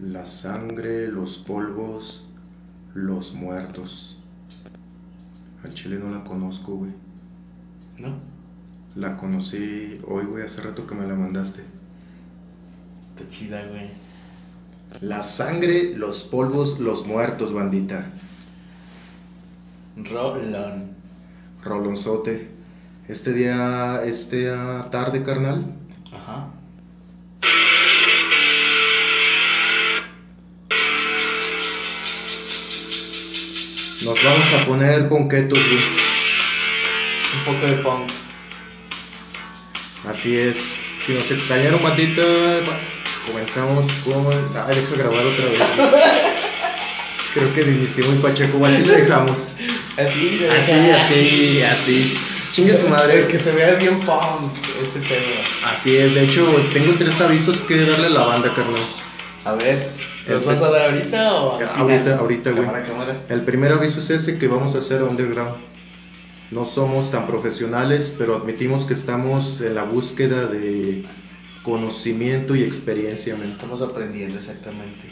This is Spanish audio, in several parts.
La sangre, los polvos, los muertos. Al chile no la conozco, güey. ¿No? La conocí hoy, güey, hace rato que me la mandaste. Está chida, güey. La sangre, los polvos, los muertos, bandita. Rolón. Rolonzote. Este día, este tarde, carnal, nos vamos a poner ponquetos, güey. Un poco de punk. Así es. Si nos extrañaron, va- comenzamos con. Ay, deja grabar otra vez. güey. Creo que de inicio muy pacheco, así le dejamos. Así, de Así, así, así. Chingue su madre. Es que se vea bien punk este tema. Así es, de hecho, tengo tres avisos que darle a la banda, carnal. A ver, ¿los vas a dar ahorita o al Ahorita, final? ahorita, güey. Cámara, cámara. El primer aviso es ese que vamos a hacer underground. No somos tan profesionales, pero admitimos que estamos en la búsqueda de conocimiento y experiencia, men. Estamos aprendiendo exactamente.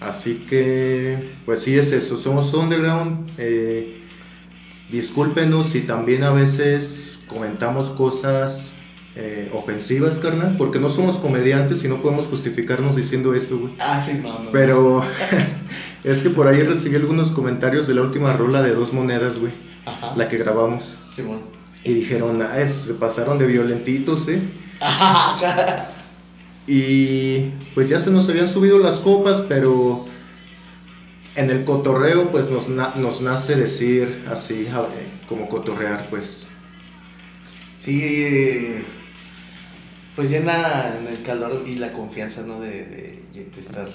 Así que, pues sí es eso, somos underground. eh, discúlpenos si también a veces comentamos cosas eh, ofensivas, carnal, porque no somos comediantes y no podemos justificarnos diciendo eso, güey. Ah, sí, no, no. Pero es que por ahí recibí algunos comentarios de la última rola de dos monedas, güey, Ajá. la que grabamos. Simón. Y dijeron, ah, es- se pasaron de violentitos, ¿eh? Ajá. Y pues ya se nos habían subido las copas, pero en el cotorreo pues nos, na- nos nace decir así, ver, como cotorrear, pues. Sí, pues llena en el calor y la confianza, ¿no? De, de, de estar.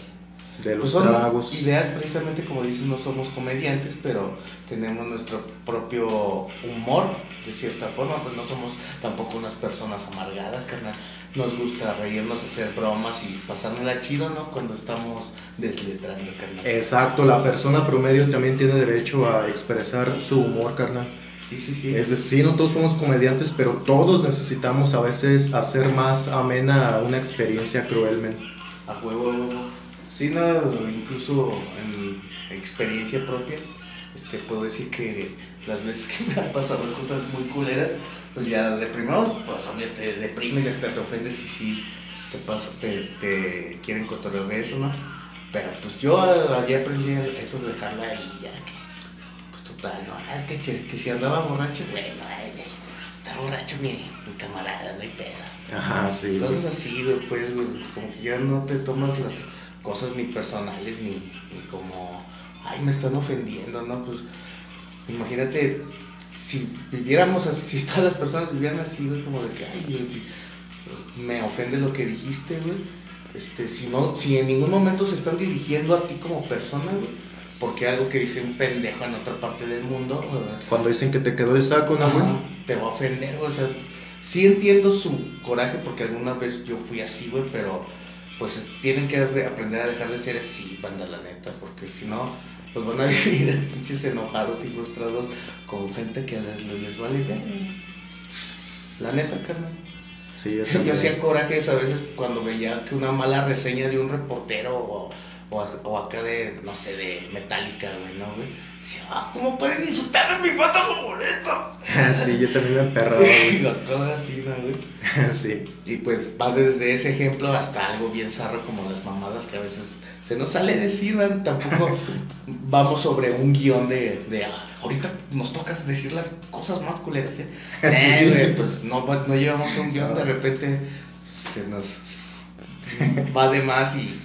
De los Pues tragos. ideas, precisamente como dices, no somos comediantes, pero tenemos nuestro propio humor, de cierta forma, pues no somos tampoco unas personas amargadas, carnal. Nos gusta reírnos, hacer bromas y pasárnosla chido, ¿no? Cuando estamos desletrando, carnal. Exacto, la persona promedio también tiene derecho a expresar su humor, carnal. Sí, sí, sí. Es decir, no todos somos comediantes, pero todos necesitamos a veces hacer más amena una experiencia cruel, men. A huevo, a huevo. Sí, no, incluso en experiencia propia, este, puedo decir que las veces que me han pasado cosas muy culeras, pues ya de primero, pues obviamente te deprimes y hasta te ofendes y sí, te, pasa, te, te quieren cotorrear de eso, ¿no? Pero pues yo ayer aprendí eso de dejarla ahí ya, pues ¿no? Ah, que, que, que si andaba borracho, güey, está borracho mi, mi camarada, no hay pedo. Ajá, sí. güey. Cosas así, güey, pues, güey, como que ya no te tomas las cosas ni personales, ni, ni como, ay, me están ofendiendo, ¿no? Pues, imagínate, si viviéramos así, si todas las personas vivieran así, güey, como de que, ay, güey, si- me ofende lo que dijiste, güey, este, si no, si en ningún momento se están dirigiendo a ti como persona, güey, porque algo que dice un pendejo en otra parte del mundo, ¿verdad? Cuando dicen que te quedó el saco, ¿no, güey? Te va a ofender, güey, o sea, sí entiendo su coraje porque alguna vez yo fui así, güey, pero pues tienen que de- aprender a dejar de ser así, banda, la neta, porque si no, pues van a vivir pinches enojados y frustrados con gente que les, les, les vale bien. La neta, carnal. Sí, yo Yo hacía corajes a veces cuando veía que una mala reseña de un reportero o, o, o acá de, no sé, de Metallica, güey, ¿no, güey? Decía, ah, ¿cómo pueden insultar a mi banda favorita? sí, yo también me emperraba, güey. Cosas así, ¿no, güey? sí. Y pues va desde ese ejemplo hasta algo bien zarro como las mamadas que a veces se nos sale decir, ¿verdad? Tampoco vamos sobre un guion de, de "Ah, ahorita nos toca decir las cosas más culeras, ¿eh? Eh, Sí. güey, pues no, no llevamos un guion, de repente se nos va de más y...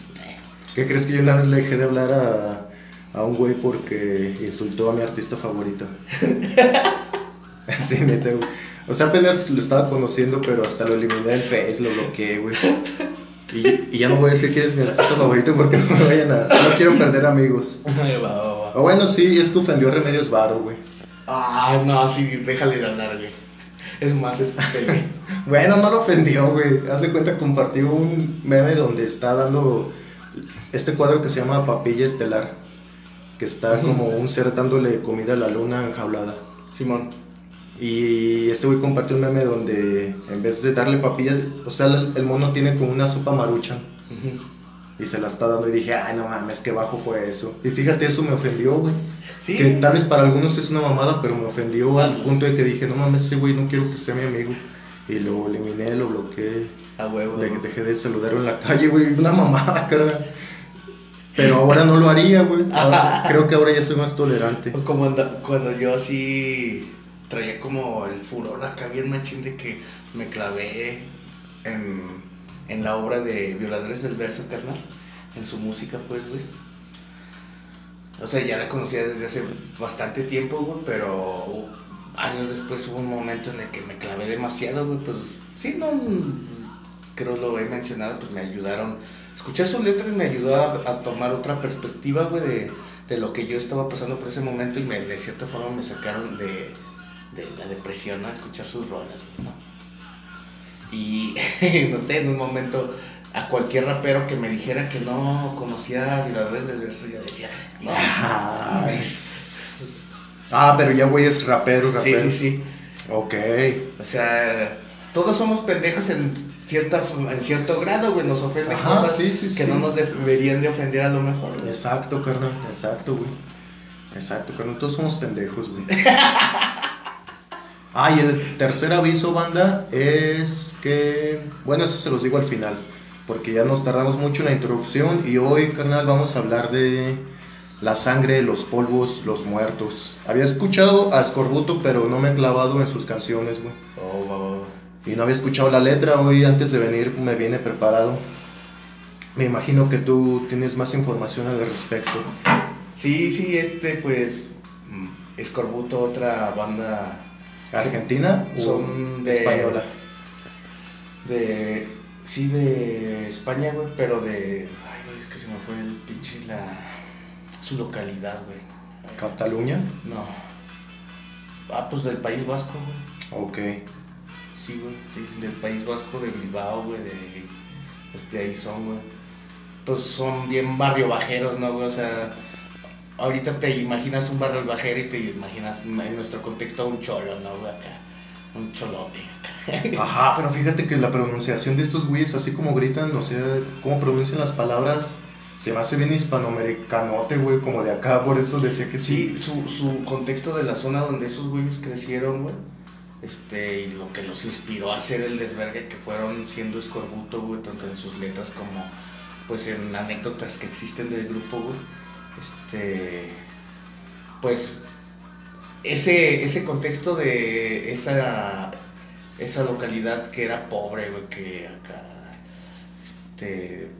¿Qué crees que yo una vez le dejé de hablar a, a un güey porque insultó a mi artista favorito? sí, neta, güey. O sea, apenas lo estaba conociendo, pero hasta lo eliminé del Face, lo bloqueé, güey. Y, y ya no voy a decir quién es mi artista favorito porque no me vayan a... No quiero perder amigos. va, va, va. O bueno, sí, es que ofendió a Remedios Varo, güey. Ah, no, sí, déjale de hablar, güey. Es más, escúpele. Bueno, no lo ofendió, güey. Hace cuenta, compartió un meme donde está dando este cuadro que se llama Papilla Estelar. Que está como un ser dándole comida a la luna enjaulada. Simón. Y este güey compartió un meme donde en vez de darle papilla, o sea, el, mono tiene como una sopa maruchan. Ujú. y se la está dando y dije, ay, no mames, qué bajo fue eso. Y fíjate, eso me ofendió, güey. Sí. Que tal vez para algunos es una mamada, pero me ofendió al punto de que dije, no mames, ese güey no quiero que sea mi amigo. Y lo eliminé, lo bloqueé. A huevo. De, dejé de saludarlo en la calle, güey. Una mamada, cara. Pero ahora no lo haría, güey. Creo que ahora ya soy más tolerante. O como cuando yo así traía como el furor acá bien machín de que me clavé en, en la obra de Violadores del Verso, carnal. En su música, pues, güey. O sea, ya la conocía desde hace bastante tiempo, güey, pero años después hubo un momento en el que me clavé demasiado, güey. Pues sí, no, creo lo he mencionado, pues me ayudaron. Escuchar sus letras me ayudó a, a tomar otra perspectiva, güey, de, de lo que yo estaba pasando por ese momento y me, de cierta forma me sacaron de, de la depresión, ¿no? Escuchar sus rolas, güey, ¿no? Y no sé, en un momento a cualquier rapero que me dijera que no conocía a Violadores del Verso, yo decía, no, Ah, mames". Ah, pero ya, güey, es rapero, Sí, rapero. sí, sí. Ok. O sea, todos somos pendejos en cierta en cierto grado, güey, nos ofenden Ajá, cosas sí, sí, que sí. no nos deberían de ofender a lo mejor. güey. Exacto, carnal. Exacto, güey. Exacto, carnal. Todos somos pendejos, güey. Ah, y el tercer aviso, banda, es que. Bueno, eso se los digo al final. Porque ya nos tardamos mucho en la introducción. Y hoy, carnal, vamos a hablar de la sangre, los polvos, los muertos. Había escuchado a Scorbuto, pero no me he clavado en sus canciones, güey. Oh, va. Y no había escuchado la letra. Hoy, antes de venir, me viene preparado. Me imagino que tú tienes más información al respecto. Sí, sí, este, pues, mm, Escorbuto, otra banda ¿Argentina o Son de- española? de, sí, de España, güey, pero de, ay, güey, es que se me fue el pinche la, su localidad, güey. ¿Cataluña? No. Ah, pues del País Vasco, güey. Ok. Sí, güey, sí, del País Vasco, de Bilbao, güey, de, pues, de ahí son, güey. Pues son bien barrio bajeros, ¿no, güey? O sea, ahorita te imaginas un barrio bajero y te imaginas en nuestro contexto un cholo, ¿no, güey? Acá, un cholote. acá. Ajá, pero fíjate que la pronunciación de estos güeyes, así como gritan, o sea, cómo pronuncian las palabras, se me hace bien hispanoamericanote, güey, como de acá, por eso decía que sí. Sí, su, su contexto de la zona donde esos güeyes crecieron, güey. Este, y lo que los inspiró a hacer el desvergue que fueron siendo escorbuto, güey, tanto en sus letras como pues en anécdotas que existen del grupo, güey. Este, pues ese, ese contexto de esa, esa localidad que era pobre, güey, que acá, este,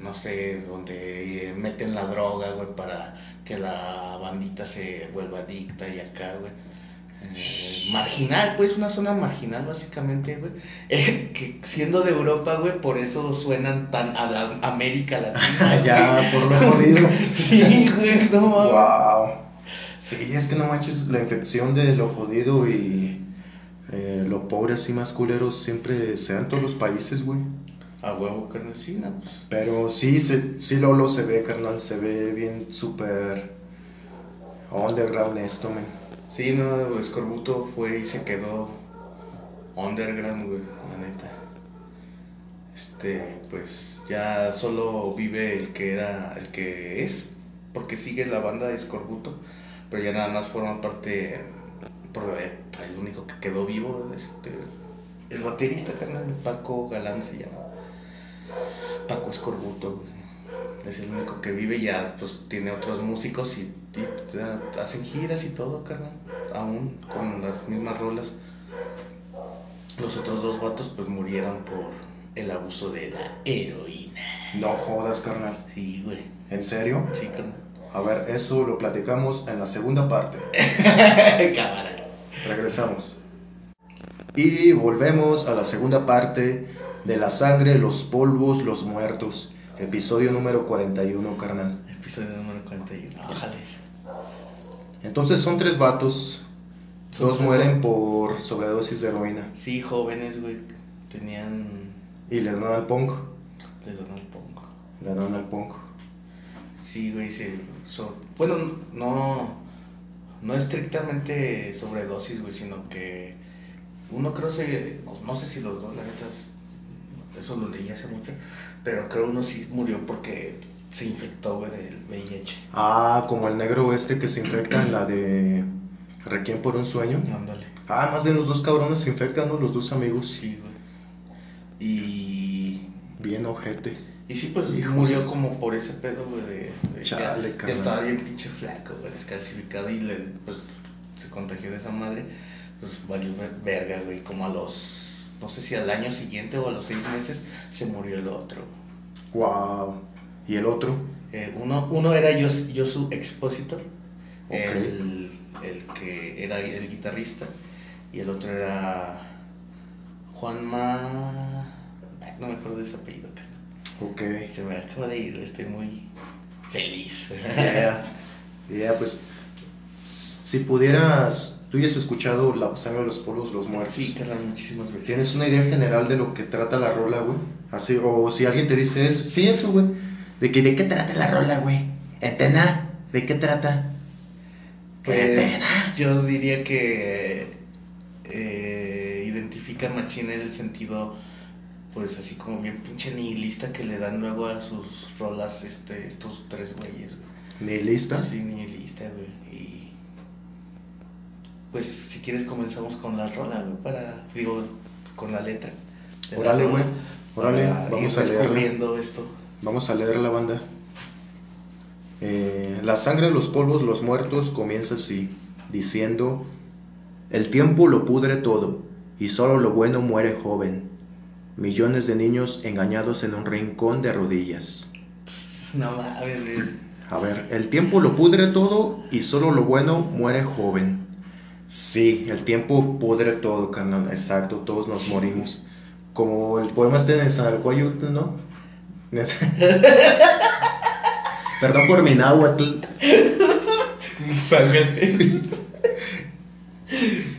no sé, donde meten la droga, güey, para que la bandita se vuelva adicta y acá, güey. Eh, marginal, pues una zona marginal básicamente, güey. Eh, que siendo de Europa, güey, por eso suenan tan a la América Latina. Ya, por lo jodido. Sí, güey, no mames. Wow. Sí, es que no manches, la infección de lo jodido y eh, lo pobre así más culeros siempre se da en todos los países, güey. A huevo, carnal, sí, no, pues. Pero sí, se, sí Lolo se ve, carnal, se ve bien súper underground esto, man. Sí, no, Escorbuto fue y se quedó underground, güey, la neta. Este, pues ya solo vive el que era, el que es, porque sigue la banda de Escorbuto, pero ya nada más forma parte, eh, el único que quedó vivo, este, el baterista, carnal, Paco Galán se llama. Paco Escorbuto, güey. Es el único que vive ya, pues tiene otros músicos y, y ya hacen giras y todo, carnal. Aún con las mismas rolas. Los otros dos vatos, pues murieron por el abuso de la heroína. No jodas, carnal. Sí, güey. ¿En serio? Sí, carnal. A ver, eso lo platicamos en la segunda parte. Cámara. Regresamos. Y volvemos a la segunda parte de la sangre, los polvos, los muertos. Episodio número 41, carnal. Episodio número 41. Ájales. Entonces son tres vatos. Son Dos tres mueren por sobredosis de heroína. Sí, jóvenes, güey. Tenían. Y le dan al punk. Les dan el pongo. Le dan al punk. Sí, güey, sí. so- bueno, no, no estrictamente sobredosis, güey, sino que uno creo se, no, sé si los dos, la neta, es- eso lo leí hace mucho, pero creo uno sí murió porque se infectó, güey, del VIH. Ah, como el negro este que se infecta en la de Requiem por un sueño. Ándale. Ah, más bien los dos cabrones se infectan, ¿no? Los dos amigos. Sí, güey. Y... Bien ojete. Y sí, pues Hijos. murió como por ese pedo, güey, de, de Chale, que estaba bien pinche flaco, güey, descalcificado y le, pues, se contagió de esa madre, pues valió ver- verga, güey, como a los, no sé si al año siguiente o a los seis meses se murió el otro. Wow. ¿Y el otro? Eh, uno, uno era Yos- Yosu Expositor, Ok. el, el que era el guitarrista, y el otro era Juanma, no me acuerdo de ese apellido. Ok. Se me acaba de ir, estoy muy feliz. Yeah. Yeah, pues. Si pudieras. Tú ya has escuchado La sangre de los polvos, los muertos. Sí, carnal, muchísimas veces. ¿Tienes una idea general de lo que trata la rola, güey? Así, o si alguien te dice eso. Sí, eso, güey. De, que, ¿De qué trata la rola, güey? ¿Entena? ¿De qué trata? Pues yo diría que eh, identifica Machín en el sentido, pues así como bien pinche nihilista que le dan luego a sus rolas este, estos tres güeyes, güey. ¿Ni lista? Sí, nihilista, güey. Y pues si quieres comenzamos con la rola, para, digo, con la letra. Órale, güey. Órale, vamos a leerla. esto. Vamos a leer la banda. Eh, la sangre de los polvos, los muertos, comienza así, diciendo, el tiempo lo pudre todo, y solo lo bueno muere joven. Millones de niños engañados en un rincón de rodillas. No mames. A ver, el tiempo lo pudre todo y solo lo bueno muere joven. Sí, el tiempo pudre todo, carnal, exacto, todos nos morimos. Como el poema este de Nezahualcóyotl, ¿no? Perdón por mi náhuatl.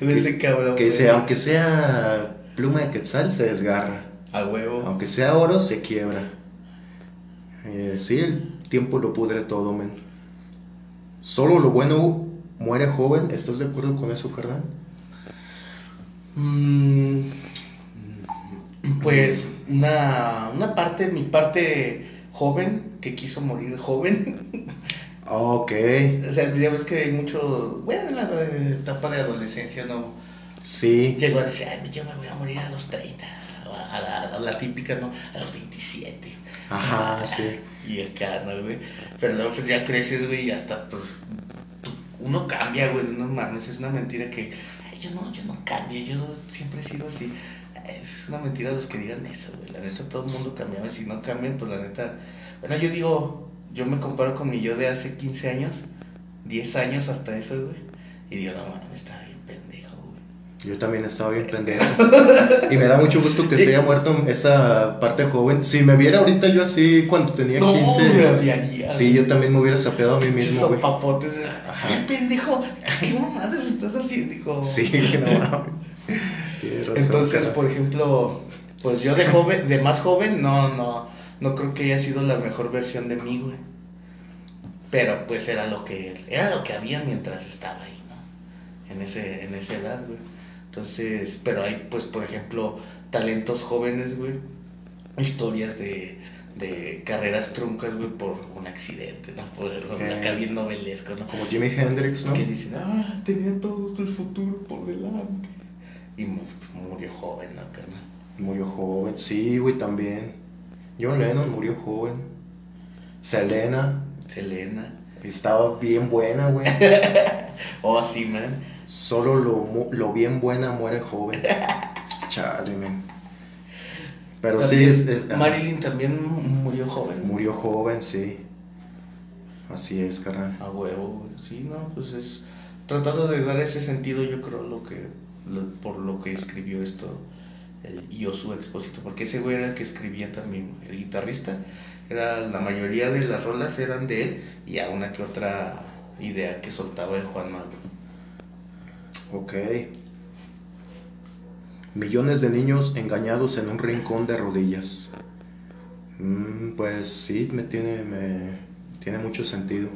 De ese cabrón. Que sea, aunque sea pluma de quetzal, se desgarra. A huevo. Aunque sea oro, se quiebra. Eh, sí, el tiempo lo pudre todo, men. Solo lo bueno muere joven. ¿Estás de acuerdo con eso, carnal? Mm, pues una, una parte, mi parte joven, que quiso morir joven. Ok. o sea, ya ves que hay mucho, bueno, en la etapa de adolescencia, ¿no? Sí. Llegó a decir, ay, yo me voy a morir a los 30. A la, a la típica, ¿no? A los 27. Ajá, sí. Y acá, ¿no, güey? Pero luego pues ya creces, güey, y hasta pues uno cambia, güey, no mames, es una mentira que "Ay, yo no, yo no cambio, yo siempre he sido así. Es una mentira los que digan eso, güey. La neta todo el mundo cambia, y si no cambian, pues la neta. Bueno, yo digo, yo me comparo con mi yo de hace 15 años, 10 años hasta eso, güey. Y digo, no mames, güey. Yo también estaba bien pendejo. Y me da mucho gusto que se haya muerto esa parte joven. Si me viera ahorita yo así cuando tenía No, 15. me odiaría. Sí, yo también me hubiera sapeado a mí mismo, güey. Ajá. Ay, pendejo, ¿qué mamadas estás haciendo? hijo? Sí, no mames. Entonces, cara. por ejemplo, pues yo de joven, de más joven, no, no, no creo que haya sido la mejor versión de mí, güey. Pero pues era lo que, era lo que había mientras estaba ahí, ¿no? En ese, en esa edad, güey. Entonces, pero hay, pues, por ejemplo, talentos jóvenes, güey. Historias de, de carreras truncas, güey, por un accidente, ¿no? Por Eh. acá bien novelesco, ¿no? Como Jimi Hendrix, ¿no? Que dicen, ah, tenía todo el futuro por delante. Y mu- murió joven, ¿no, carnal? Murió joven. Sí, güey, también. John Lennon murió joven. Selena Selena. estaba bien buena, güey. Oh, sí, man. Solo lo, lo bien buena muere joven. Chale, men. Pero sí, También es, es- Marilyn también murió joven. murió joven, sí. Así es, carnal. A huevo. Sí, no, pues es. Tratando de dar ese sentido, yo creo, lo que. lo- por lo que escribió esto. El Yosu Expósito. Porque ese güey era el que escribía también. El guitarrista. Era, la mayoría de las rolas eran de él. Y a una que otra idea que soltaba el Juan Mago. Ok. Millones de niños engañados en un rincón de rodillas. Mm, pues sí, me tiene, me tiene mucho sentido.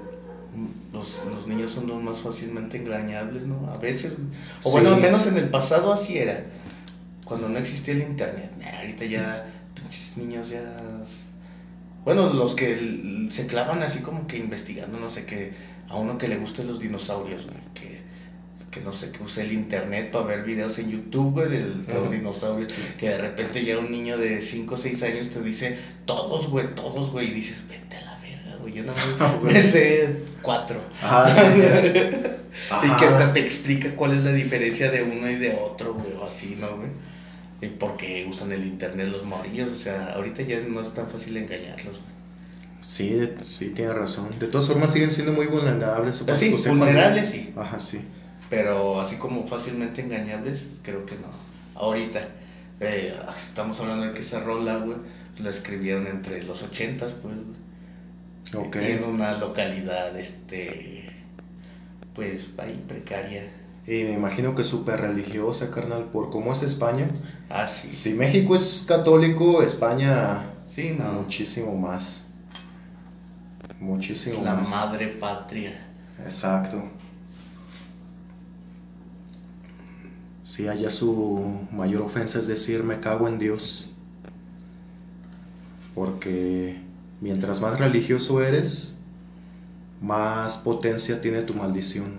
Los, los niños son los más fácilmente engañables, ¿no? A veces. O Sí. bueno, al menos en el pasado así era. Cuando no existía el internet. Nah, ahorita ya pinches niños ya. Bueno, los que se clavan así como que investigando, no sé qué. A uno que le gusten los dinosaurios, güey. Que, que no sé, que use el internet para ver videos en YouTube, güey, de los Ajá. dinosaurios. Que de repente ya un niño de 5 o 6 años te dice, todos, güey, todos, güey. Y dices, vete a la verga, güey. Yo nada más me sé cuatro. Ah, sí. Y que Ajá. hasta te explica cuál es la diferencia de uno y de otro, güey, o así, ¿no, güey? Y por qué usan el internet los morillos, o sea, ahorita ya no es tan fácil engañarlos, güey. Sí, sí, tiene razón. De todas formas siguen siendo muy vulnerables. Ah, sí, vulnerables sí, Ajá, sí. Pero así como fácilmente engañables, creo que no. Ahorita, eh, estamos hablando de que esa rola, güey, la escribieron entre los ochentas, pues, güey. Ok. Y en una localidad, este, pues, ahí precaria. Y me imagino que súper religiosa, carnal, por cómo es España. Ah, sí. Si México es católico, España Sí, no. muchísimo más. Muchísimo la más. madre patria. Exacto. Sí, allá su mayor ofensa es decir me cago en Dios. Porque mientras más religioso eres, más potencia tiene tu maldición.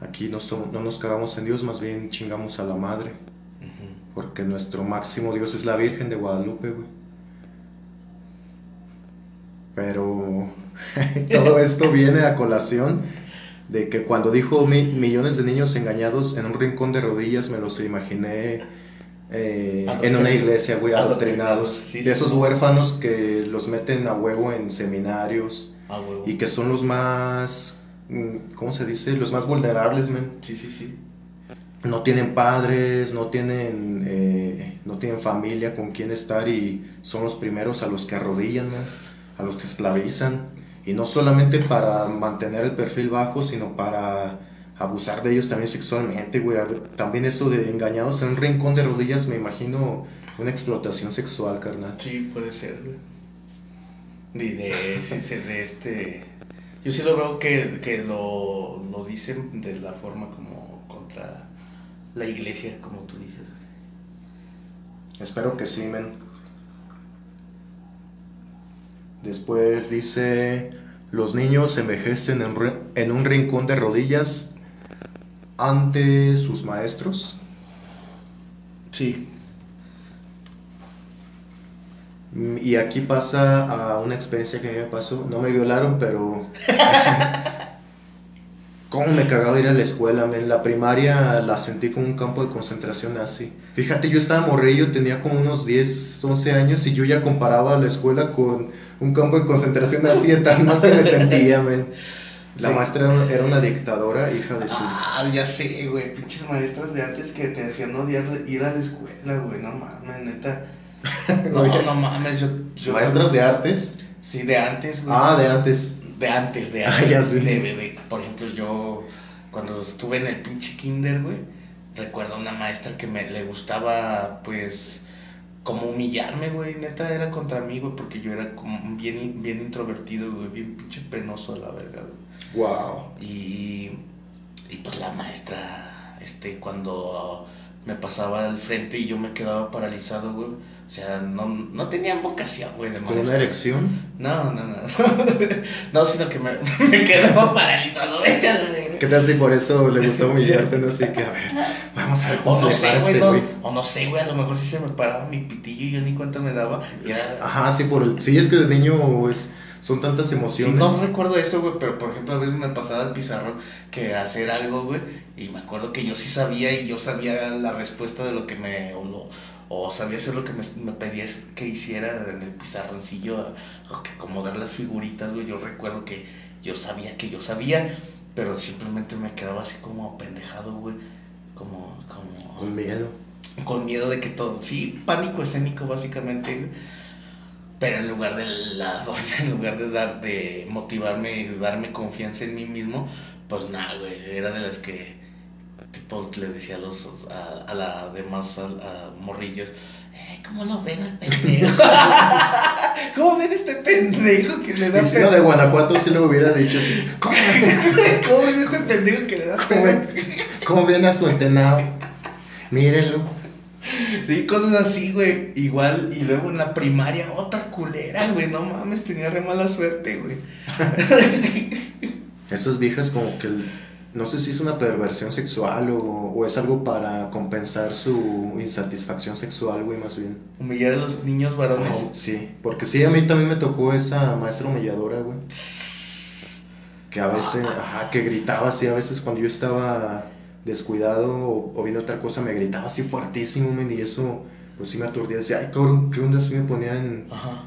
Aquí no nos cagamos en Dios, más bien chingamos a la madre. Porque nuestro máximo Dios es la Virgen de Guadalupe, güey. Pero todo esto viene a colación de que cuando dijo mi- millones de niños engañados en un rincón de rodillas, me los imaginé eh, en una iglesia, güey, adoctrinados. Sí, de esos huérfanos que los meten a huevo en seminarios huevo. y que son los más, mm, ¿cómo se dice? Los más vulnerables, men Sí, sí, sí. no tienen padres, no tienen, eh, no tienen familia con quien estar y son los primeros a los que arrodillan, a los que esclavizan. Y no solamente para mantener el perfil bajo, sino para abusar de ellos también sexualmente, güey. También eso de engañados en un rincón de rodillas, me imagino una explotación sexual, carnal. Sí, puede ser, güey. Y de, sí, de este... Yo sí lo veo que, que lo, lo dicen de la forma como contra la iglesia, como tú dices. güey. Espero que sí, men. Después dice, los niños envejecen en, un rincón de rodillas ante sus maestros. Sí. Y aquí pasa a una experiencia que a mí me pasó. No me violaron, pero... ¿Cómo me cagaba ir a la escuela? men? La primaria la sentí como un campo de concentración nazi. Fíjate, yo estaba morrillo, tenía como unos 10, 11 años y yo ya comparaba la escuela con un campo de concentración nazi de tan mal que me sentía, men. La Sí. maestra era, una dictadora, hija de su... Ah, ya sé, güey. Pinches maestras de antes que te hacían odiar ir a la escuela, güey. No mames, neta. No, no mames. Yo, yo- Maestras de artes. Sí, de antes, güey. Ah, de antes. De antes, de Ah, antes. ya sé. de, de- de- por ejemplo, yo cuando estuve en el pinche kinder, güey, recuerdo una maestra que me le gustaba, pues, como humillarme, güey. Neta, era contra mí, güey, porque yo era como bien, bien introvertido, güey, bien pinche penoso la verga, güey. Wow. Y, y pues la maestra, este, cuando me pasaba al frente y yo me quedaba paralizado, güey. O sea, no, no tenían vocación, güey, de ¿Con una erección? No, no, no. no, sino que me, me quedaba paralizado. ¿Qué tal si por eso le gusta humillarte? No sé qué, a ver, vamos a ver cómo O se no le sé, güey, no, o no sé, güey, a lo mejor sí se me paraba mi pitillo y yo ni cuenta me daba. y era- Ajá, sí, por el... sí, es que de niño es... son tantas Sí, emociones. no recuerdo eso, güey, pero por ejemplo a veces me pasaba el pizarrón que hacer algo, güey, y me acuerdo que yo sí sabía y yo sabía la respuesta de lo que me, o, lo- o sabía hacer lo que me, me pedías que hiciera en el pizarroncillo, o que acomodar las figuritas, güey, yo recuerdo que yo sabía que yo sabía, pero simplemente me quedaba así como pendejado, güey, como, como Con miedo. con miedo de que todo, sí, pánico escénico básicamente, güey. pero en lugar de la doña, en lugar de dar, de motivarme y darme confianza en mí mismo, pues nada, güey, era de las que, tipo, le decía a los, a, a la demás, a, a morrillos, eh, ¿cómo lo ven al pendejo? ¿Cómo ven este pendejo que le da si no de Guanajuato sí lo hubiera dicho así. ¿Cómo, ¿Cómo ven este pendejo que le da cómo ven, cómo ven a su entenado? Mírenlo. Sí, cosas así, güey. Igual, y luego en la primaria, otra culera, güey. No mames, tenía re mala suerte, güey. Esas viejas como que, no sé si es una perversión sexual o, o es algo para compensar su insatisfacción sexual, güey, más bien. Humillar a los niños varones. Oh, sí, porque sí, a mí también me tocó esa maestra humilladora, güey. Que a veces, ajá, que gritaba así, a veces cuando yo estaba descuidado o, o viendo otra cosa, me gritaba así fuertísimo, men, y eso, pues sí me aturdía. Decía, ay, cabrón, ¿qué onda? Así me ponía en, Ajá.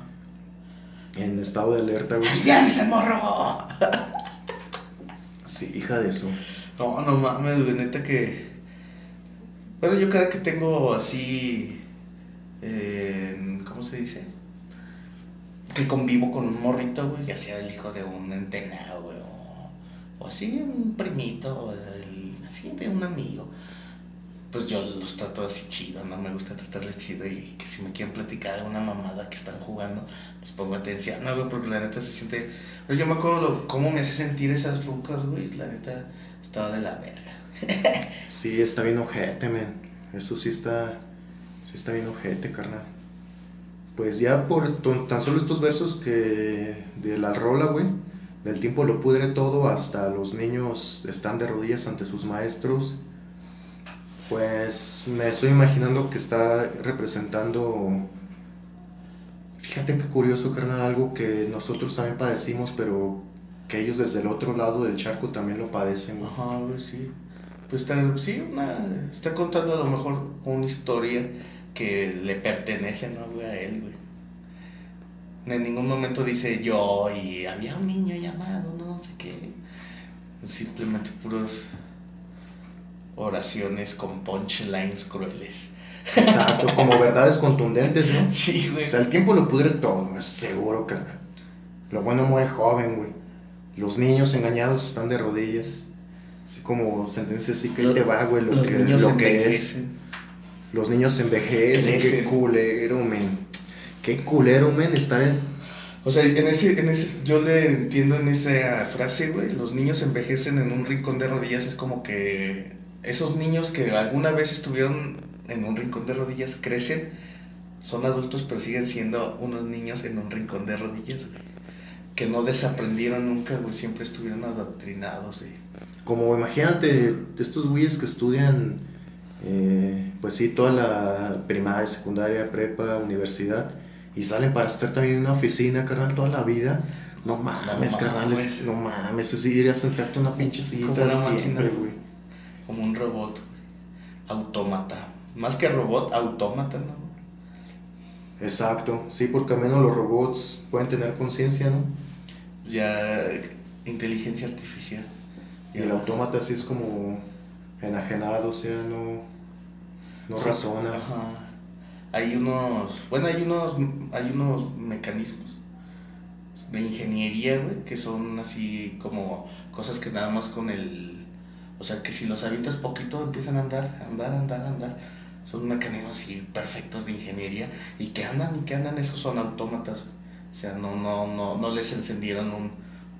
en estado de alerta, güey. ¡Ay, ya, ese morro! Sí, hija de eso. No, no mames, güey, neta que. Bueno, yo cada que tengo así. eh, ¿Cómo se dice? Que convivo con un morrito, güey, ya sea el hijo de un entenado, güey, o, o así un primito, el- así de un amigo. Pues yo los trato así chido, ¿no? Me gusta tratarles chido y que si me quieren platicar alguna mamada que están jugando, les pongo atención, no, güey, porque la neta se siente. Yo me acuerdo cómo me hace sentir esas rucas, güey, la neta estaba de la verga. Sí, está bien ojete, men. Eso sí está, sí está bien ojete, carnal. Pues ya por tan solo estos versos que de la rola, güey, del tiempo lo pudre todo, hasta los niños están de rodillas ante sus maestros. Pues me estoy imaginando que está representando, fíjate qué curioso, carnal, algo que nosotros también padecimos, pero que ellos desde el otro lado del charco también lo padecen. Ajá, güey, sí. Pues está, sí, una, está contando a lo mejor una historia que le pertenece, ¿no, güey, a él, güey. En ningún momento dice yo y había un niño llamado, no sé qué. Simplemente puros oraciones con punchlines crueles. Exacto, como verdades contundentes, ¿no? Sí, güey. O sea, el tiempo lo pudre todo, es seguro, carnal. Lo bueno muere joven, güey. Los niños engañados están de rodillas. Así como sentencia así que ahí te va, güey, lo Los que, niños lo que es. Los niños envejecen, qué culero, men. Qué culero, men, estar en... O sea, en ese, en ese, yo le entiendo en esa frase, güey, los niños envejecen en un rincón de rodillas, es como que esos niños que alguna vez estuvieron en un rincón de rodillas crecen, son adultos pero siguen siendo unos niños en un rincón de rodillas, güey, que no desaprendieron nunca, güey, siempre estuvieron adoctrinados, y Como imagínate, estos güeyes que estudian, eh, pues sí, toda la primaria, secundaria, prepa, universidad, y salen para estar también en una oficina, carnal, toda la vida. No mames, No carnal, es- mames. no mames, es ir a sentarte en una pinche sillita siempre, güey. Como un robot, autómata, más que robot, autómata, ¿no? Exacto, sí, porque al menos los robots pueden tener conciencia, ¿no? Ya inteligencia artificial. Y el autómata sí es como enajenado, o sea, no, no Sí, razona. Ajá. Hay unos, bueno, hay unos, hay unos mecanismos de ingeniería, güey, que son así como cosas que nada más con el, o sea, que si los avientas poquito empiezan a andar, andar, andar, andar. Son mecanismos así perfectos de ingeniería y que andan y que andan, esos son autómatas. O sea, no, no, no, no les encendieron un,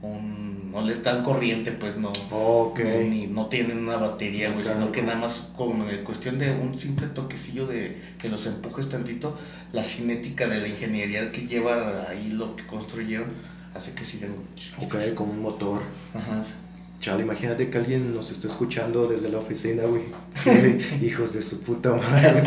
un, no les dan corriente, pues no. Ok. No, ni, no tienen una batería, güey, Claro. sino que nada más con eh, cuestión de un simple toquecillo de que los empujes tantito, la cinética de la ingeniería que lleva ahí lo que construyeron hace que sigan. Ok, como un motor. Ajá. Chale, imagínate que alguien nos está escuchando desde la oficina, güey. Hijos de su puta madre.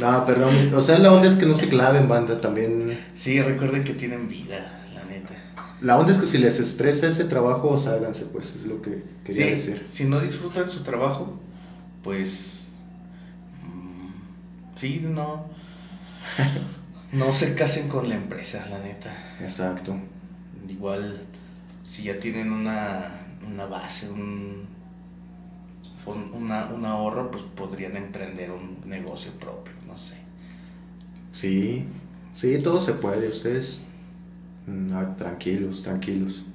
No, perdón. O sea, la onda es que no se claven, banda. También. Sí, recuerden que tienen vida, la neta. La onda es que si les estresa ese trabajo, sálganse, pues, es lo que quería Sí, decir. si no disfrutan su trabajo, pues. mm, sí, no. No se casen con la empresa, la neta. Exacto. Igual, si ya tienen una, una base, un, un, una- un ahorro, pues podrían emprender un negocio propio, no sé. Sí, sí, todo se puede. Ustedes, mm, ah, tranquilos, tranquilos.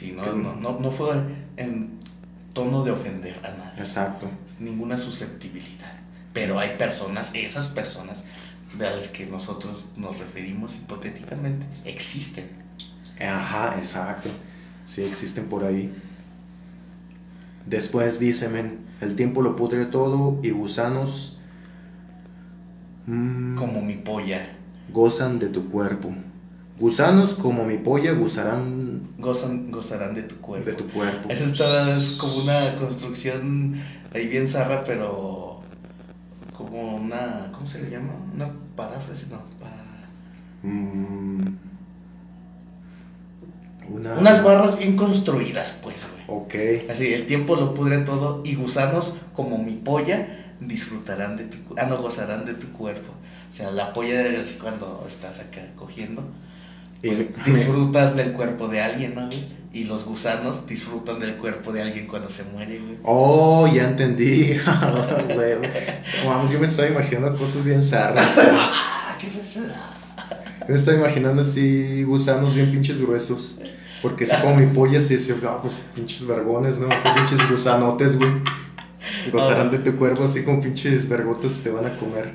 Que- no, no, no, no fue en tono de ofender a nadie, Exacto. ninguna susceptibilidad. Pero hay personas, esas personas de las que nosotros nos referimos hipotéticamente, existen. Ajá, exacto. Sí, existen por ahí. Después dice, men, el tiempo lo pudre todo y gusanos Mm, como mi polla. Gozan de tu cuerpo. Gusanos como mi polla gozarán Gozan, gozarán de tu cuerpo. de tu cuerpo. Eso está, es como una construcción ahí bien zarra, pero como una, ¿cómo se le llama? Una paráfrasis, no, pa- Mm, una... unas barras bien construidas, pues, güey. Ok. Así, el tiempo lo pudre todo y gusanos como mi polla disfrutarán de tu, ah, no, gozarán de tu cuerpo. O sea, la polla es así cuando estás acá cogiendo, pues disfrutas del cuerpo de alguien, ¿no, güey? Y los gusanos disfrutan del cuerpo de alguien cuando se muere, güey. Oh, ya entendí. Vamos, yo me estaba imaginando cosas bien zarras. Ah, ¿qué pasa? Yo me estaba imaginando así gusanos bien pinches gruesos. Porque así como mi polla, sí decía, ah, pues pinches vergones, ¿no? Pinches gusanotes, güey. Gozarán de tu cuerpo así como pinches vergotas te van a comer.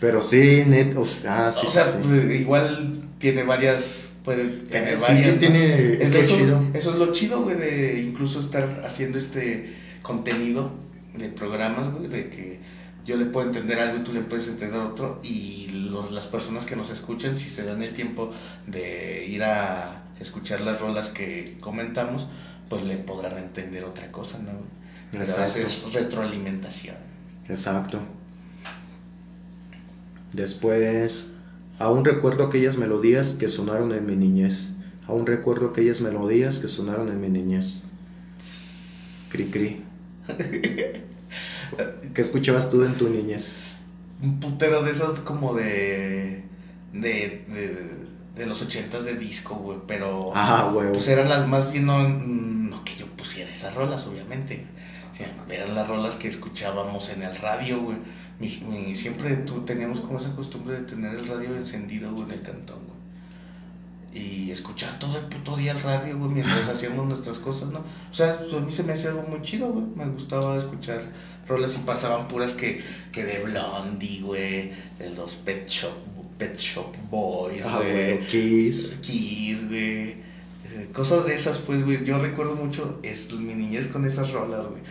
Pero sí, net, o sea, ah, sí, o sea, sí. igual tiene varias, puede tener sí, varias. ¿no? tiene, es lo eso, eso es lo chido, güey, de incluso estar haciendo este contenido de programas, güey, de que yo le puedo entender algo y tú le puedes entender otro y los, las personas que nos escuchan, si se dan el tiempo de ir a escuchar las rolas que comentamos, pues le podrán entender otra cosa, ¿no? Pero Exacto. es retroalimentación. Exacto. Después, aún recuerdo aquellas melodías que sonaron en mi niñez. Aún recuerdo aquellas melodías que sonaron en mi niñez. Cri cri. ¿Qué escuchabas tú en tu niñez? un putero de esos como de de, de, de los ochentas de disco, güey, pero Ah, huevo. pues eran las más bien no, no que yo pusiera esas rolas, obviamente. Sea, eran las rolas que escuchábamos en el radio, güey. Mi- mi- siempre tú, teníamos como esa costumbre de tener el radio encendido, güey, en el cantón, güey. Y escuchar todo el puto día el radio, güey, mientras hacíamos nuestras cosas, ¿no? O sea, pues, a mí se me hacía algo muy chido, güey. Me gustaba escuchar rolas y pasaban puras que, que de Blondie, güey, de los Pet Shop, Pet Shop Boys, Ah, güey. huevo. Kiss. Kiss, güey. Eh, Cosas de esas, pues, güey. Yo recuerdo mucho es, mi niñez con esas rolas, güey.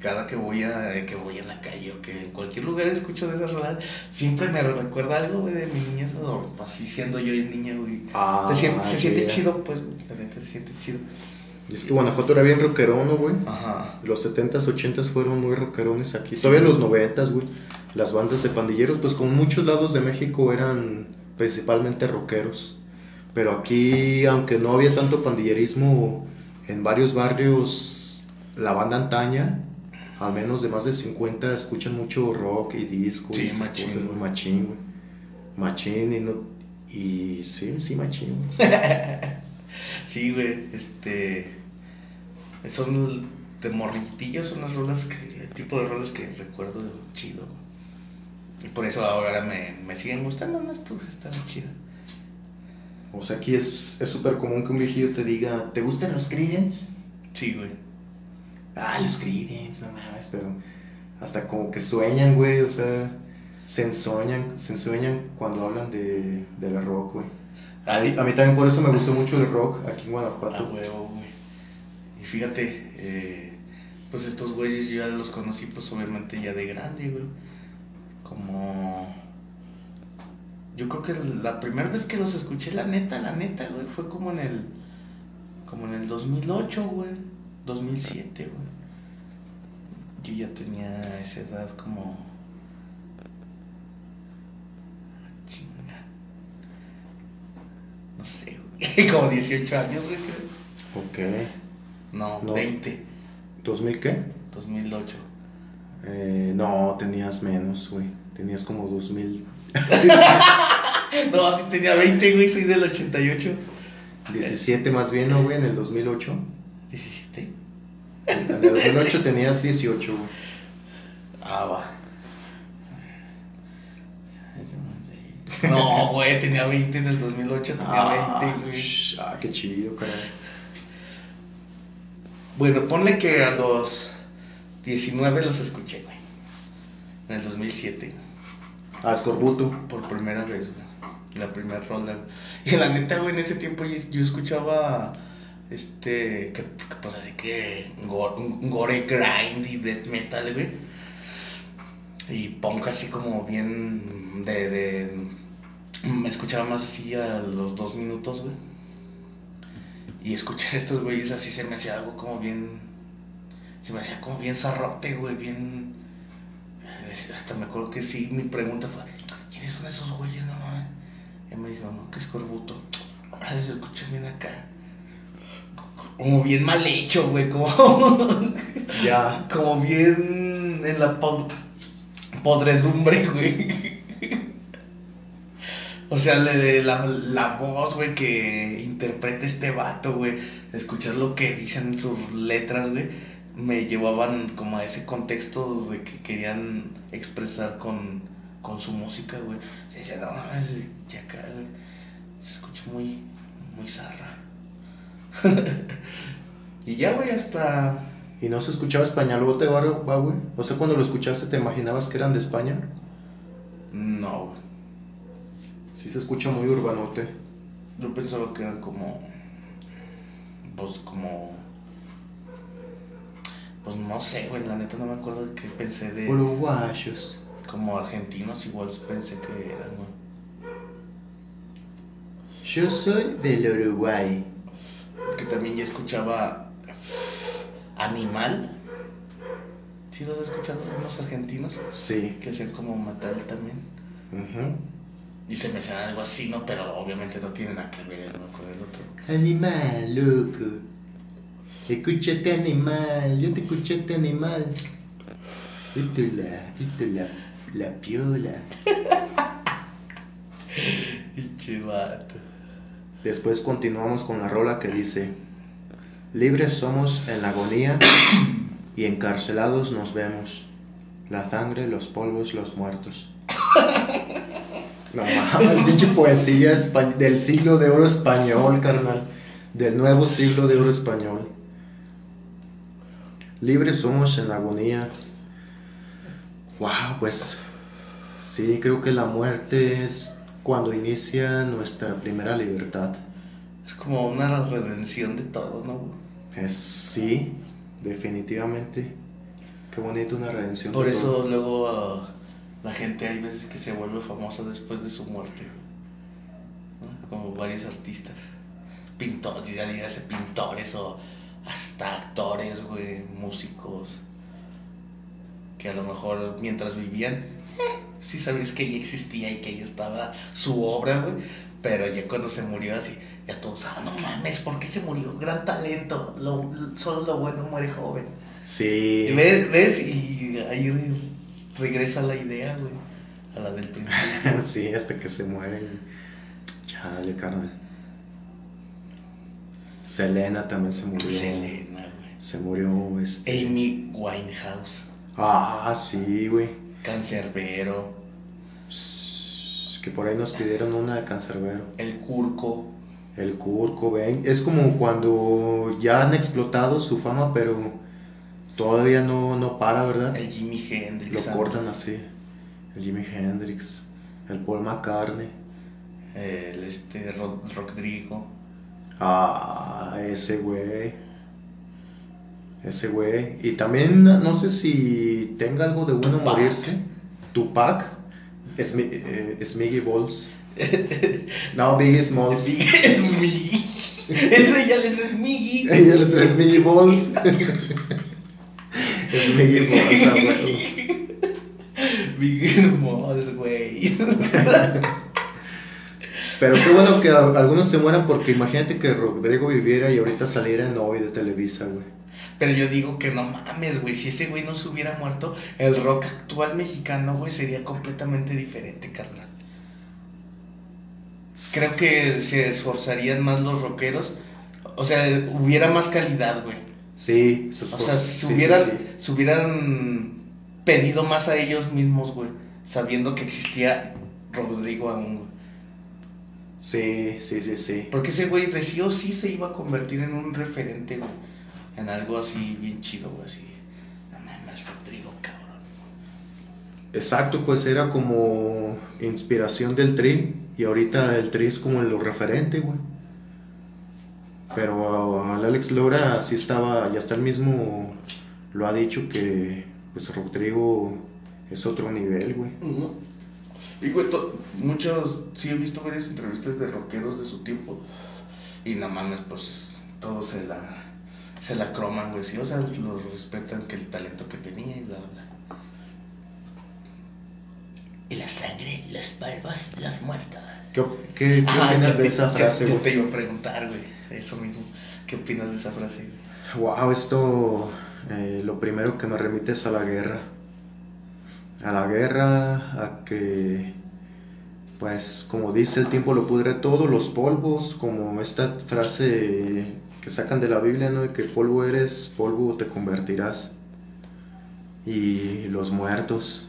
Cada que voy a que voy en la calle o que en cualquier lugar escucho de esas rolas, siempre me recuerda algo, güey, de mi niñez, o así siendo yo el niño, güey. Ah, se siente, se siente chido, pues, güey, la neta se siente chido. Y es que Guanajuato era bien rockerón, ¿no, güey? Ajá. Los 70s, 80s fueron muy rockerones aquí. Todavía los 90s, güey. Las bandas de pandilleros, pues como muchos lados de México eran principalmente rockeros. Pero aquí, aunque no había tanto pandillerismo, en varios barrios, la banda antaña, al menos de más de 50, escuchan mucho rock y disco Sí, y machín, cosas, güey. güey. Machín, güey. Machín y no... Y sí, sí, machín. güey. Sí, güey, este. Son de morritillos, son las rolas que. El tipo de rolas que recuerdo chido. Y por eso ahora me, me siguen gustando más tú, están chidas. O sea, aquí es es súper común que un viejillo te diga, ¿te gustan los Creedence? Sí, güey. Ah, los Creedence, no mames, pero hasta como que sueñan, güey, o sea, se ensoñan, se ensueñan cuando hablan de, de la rock, güey. A mí, también por eso me gustó mucho el rock aquí en Guanajuato. huevo, güey. Y fíjate, eh, pues estos güeyes yo ya los conocí, pues obviamente ya de grande, güey. Como. Yo creo que la primera vez que los escuché, la neta, la neta, güey, fue como en el. Como en el 2008, güey. 2007, güey. Yo ya tenía esa edad como. Chinga. No sé, güey. Como 18 años, güey, creo. Ok. No, No. 20. ¿2000 qué? 2008. Eh, no, tenías menos, güey. Tenías como 2000. No, así tenía 20, güey, soy del 88. 17 más bien, ¿no, güey? En el 2008. 17. En el 2008 tenías 18, güey. Ah, va. No, güey, tenía 20 en el 2008, tenía Ah, 20, güey. ah, qué chido, caray. Bueno, ponle que a los 19 los escuché, güey. En el 2007, Ah, Scorbuto. por primera vez, güey. La primera güey. Y la neta, güey, en ese tiempo yo, yo escuchaba, este, que, pues así que, gore, gore grind y death metal, güey. Y punk así como bien de, de... Me escuchaba más así a los dos minutos, güey. Y escuchar estos güeyes así se me hacía algo como bien... Se me hacía como bien zarrote, güey, bien... Hasta me acuerdo que sí, mi pregunta fue, ¿quiénes son esos güeyes? No mames. Y me dijo, no, que es Corbuto. Ahora se escucha bien acá. Como bien mal hecho, güey, como... Ya. como bien en la pod- podredumbre, güey. O sea, le- la, la voz, güey, que interpreta este vato, güey. Escuchar lo que dicen en sus letras, güey, me llevaban como a ese contexto de que querían expresar con, con su música, güey. Se decía, no mames, ya acá, güey, se escucha muy, muy zarra. y ya, güey, hasta... ¿Y no se escuchaba españolote, va, va, güey? O sea, cuando lo escuchaste, ¿te imaginabas que eran de España? No, güey. Sí se escucha muy urbanote. Yo pensaba que eran como. Pues como. Pues no sé, güey, la neta no me acuerdo de qué pensé de. Uruguayos. Como argentinos, igual pensé que eran, güey. Yo soy del Uruguay. Porque también ya escuchaba. Animal. ¿Sí los has escuchado? Unos argentinos Sí. que hacían como metal también. Y se me hacía algo así, ¿no? Pero obviamente no tiene nada que ver uno con el otro. Animal, loco. Escúchate, animal. Yo te escuchaste, animal. Esto es la, esto es la, la piola. Pinche vato. Después continuamos con la rola que dice: Libres somos en la agonía y encarcelados nos vemos. La sangre, los polvos, los muertos. No mames, pinche poesía del siglo de oro español, carnal. Del nuevo siglo de oro español. Libres somos en la agonía. Wow, pues sí, creo que la muerte es cuando inicia nuestra primera libertad. Es como una redención de todo, ¿no? Es sí, definitivamente. Qué bonito una redención. Por de eso todo. luego ah, la gente hay veces que se vuelve famosa después de su muerte. ¿no? Como varios artistas. Pintores, ya dígase pintores o hasta actores, güey, músicos. Que a lo mejor mientras vivían, eh, sí sabías que ahí existía y que ahí estaba su obra, güey. Pero ya cuando se murió así, ya todos, ah, no mames, ¿por qué se murió? Gran talento, lo- solo lo bueno muere joven. Sí. Y ¿Ves? ¿Ves? Y ahí re- regresa la idea, güey. A la del principio. sí, hasta que se mueren. Chale, carnal. Selena también se murió. Selena, güey. Se murió este. Amy Winehouse. Ah, sí, güey. Cancerbero. Que por ahí nos pidieron una de cancerbero. El Curco. El Curco, ven. Es como cuando ya han explotado su fama, pero todavía no, no para, ¿verdad? El Jimi Hendrix. Lo cortan así. El Jimi Hendrix. El Paul McCartney. El este Ro- Rodrigo. Ah, ese güey. Ese güey. Y también no sé si tenga algo de bueno Tupac. morirse. Tupac. Eh, Smiggy Balls. No, Biggie Smalls. Es Miggy. Ese ya les es Miggy. Ella es Smiggy Balls. Smiggy Balls, ah, güey. Miggy Moss, güey. Pero qué bueno que algunos se mueran porque imagínate que Rodrigo viviera y ahorita saliera en hoy de Televisa, güey. Pero yo digo que no mames, güey. Si ese güey no se hubiera muerto, el rock actual mexicano, güey, sería completamente diferente, carnal. Creo que se esforzarían más los rockeros. O sea, hubiera más calidad, güey. Sí, se O sea, se sí, hubieran, sí. se hubieran pedido más a ellos mismos, güey. Sabiendo que existía Rodrigo aún, güey. Sí, sí, sí, sí. Porque ese güey de sí o sí se iba a convertir en un referente, güey. En algo así bien chido, güey. Así. No mames, Rodrigo, cabrón. Exacto, pues era como inspiración del tri y ahorita el tri es como lo referente, güey. Pero al Alex Lora sí estaba, ya está el mismo, lo ha dicho que pues Rodrigo es otro nivel, güey. Y, güey, muchos, sí he visto varias entrevistas de rockeros de su tiempo. Y nada más, pues, todos se la, se la croman, güey. Sí, o sea, lo respetan que el talento que tenía y bla, bla. Y la sangre, las barbas, las muertas. ¿Qué, qué, opinas de esa frase, güey? Yo te iba a preguntar, güey, eso mismo. ¿Qué opinas de esa frase? Wow, esto eh, lo primero que me remite es a la guerra. A la guerra, a que, pues, como dice, el tiempo lo pudre todo, los polvos, como esta frase que sacan de la Biblia, ¿no? De que polvo eres, polvo te convertirás. Y los muertos.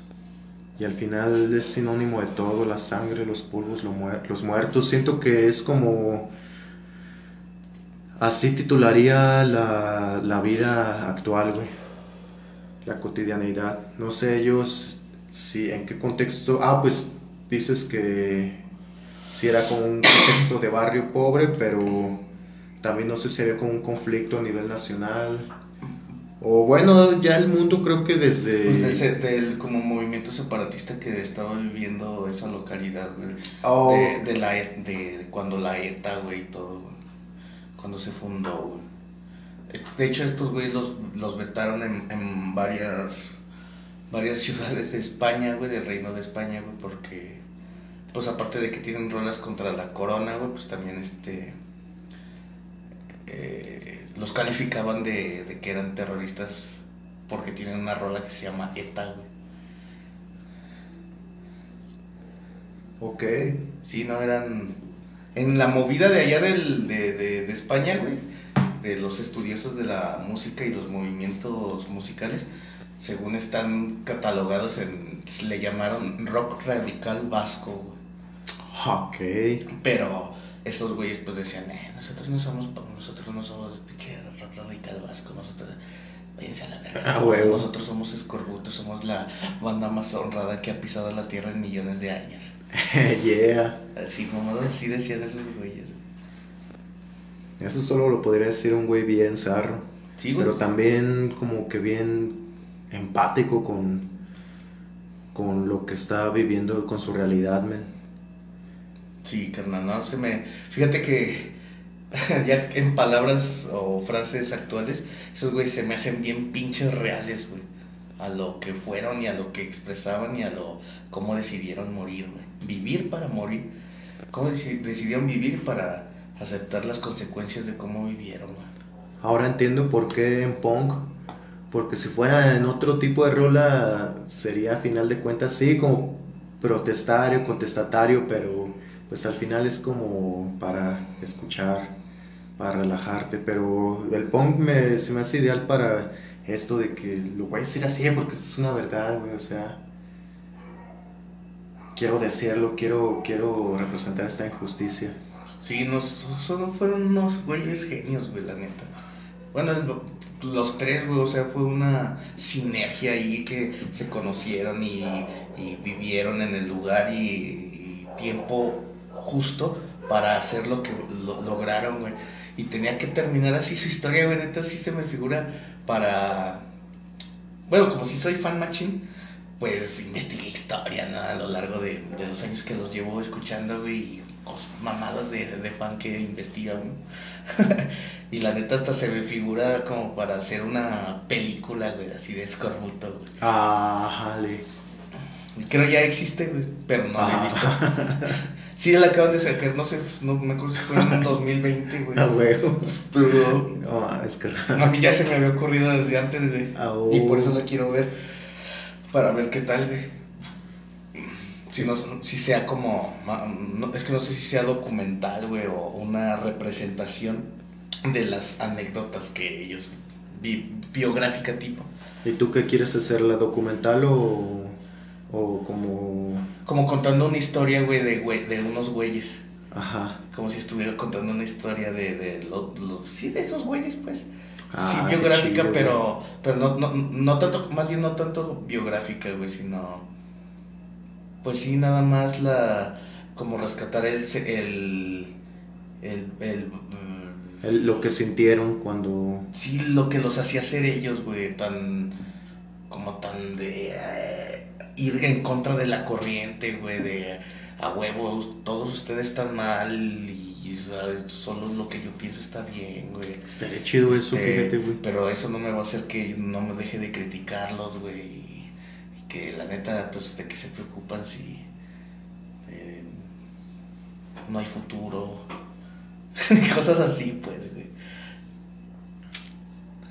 Y al final es sinónimo de todo, la sangre, los polvos, los muertos. Siento que es como Así titularía la, la vida actual, güey. La cotidianidad. No sé ellos si en qué contexto. Ah, pues dices que si era con un contexto de barrio pobre, pero también no sé si había como un conflicto a nivel nacional. O bueno, ya el mundo creo que desde... Pues desde del como movimiento separatista que estaba viviendo esa localidad, güey. Oh. De, la, e, de cuando la ETA, güey, y todo, güey cuando se fundó, De hecho, estos güeyes los, los vetaron en, varias varias ciudades de España, güey, del Reino de España, güey, porque, pues aparte de que tienen rolas contra la corona, güey, pues también este. Eh, los calificaban de, de, que eran terroristas porque tienen una rola que se llama ETA, güey. Ok. Sí, no eran en la movida de allá del, de, de, España, güey, de los estudiosos de la música y los movimientos musicales, según están catalogados en, le llamaron rock radical vasco, güey. Ok. Pero esos güeyes pues decían, eh, nosotros no somos, nosotros no somos el pinche radical vasco, nosotros váyanse a la verga. Ah, nosotros somos escorbutos, somos la banda más honrada que ha pisado la tierra en millones de años. yeah. Así, mamadas así decían esos güeyes. Eso solo lo podría decir un güey bien zarro. Sí, Pero también como que bien empático con, con lo que está viviendo, con su realidad, men. Sí, carnal, no se me... Fíjate que ya en palabras o frases actuales, esos güeyes se me hacen bien pinches reales, güey. A lo que fueron y a lo que expresaban y a lo cómo decidieron morir, güey. Vivir para morir. Cómo decidieron vivir para aceptar las consecuencias de cómo vivieron, güey. Ahora entiendo por qué en punk. Porque si fuera en otro tipo de rola, sería a final de cuentas, sí, como protestario, contestatario, pero pues al final es como para escuchar para relajarte, pero el punk me, se me hace ideal para esto de que lo voy a decir así porque esto es una verdad, güey, o sea, quiero decirlo, quiero, quiero representar esta injusticia. Sí, nos, son, fueron unos güeyes genios, güey, la neta. Bueno, los tres, güey, o sea, fue una sinergia ahí que se conocieron y, vivieron en el lugar y, tiempo justo para hacer lo que lograron, güey y tenía que terminar así su historia, güey, neta sí se me figura para... Bueno, como si soy fan machine, pues investigué historia, ¿no? A lo largo de, los años que los llevo escuchando, güey, y mamadas de, de, fan que investigan. y la neta hasta se me figura como para hacer una película, güey, así de escorbuto, güey. Ah, jale. Creo ya existe, güey, pero no la he visto. Sí, la acaban de sacar, no sé, no me acuerdo si fue en el 2020, güey. Ah, güey. Pero. No, es que. A mí ya se me había ocurrido desde antes, güey. Ah, y por eso la quiero ver. Para ver qué tal, güey. Si, no, si sea como. es que no sé si sea documental, güey, o una representación de las anécdotas que ellos. biográfica tipo. ¿Y tú qué quieres hacer, la documental o.? O como... Como contando una historia, güey, de, de unos güeyes. Ajá. Como si estuviera contando una historia de, de los... sí, de esos güeyes, pues. Ah, sí, biográfica, pero, pero no, no, no tanto, más bien no tanto biográfica, güey, sino... Pues sí, nada más la... Como rescatar el... el, el, el lo que sintieron cuando... Sí, lo que los hacía ser ellos, güey, tan... Como tan de ir en contra de la corriente, güey, de a huevo, todos ustedes están mal y ¿sabes? solo lo que yo pienso está bien, güey. Estaría chido eso, Este, fíjate, güey. Pero eso no me va a hacer que no me deje de criticarlos, güey. Y y que la neta, pues, de que se preocupan si eh, no hay futuro. Cosas así, pues, güey.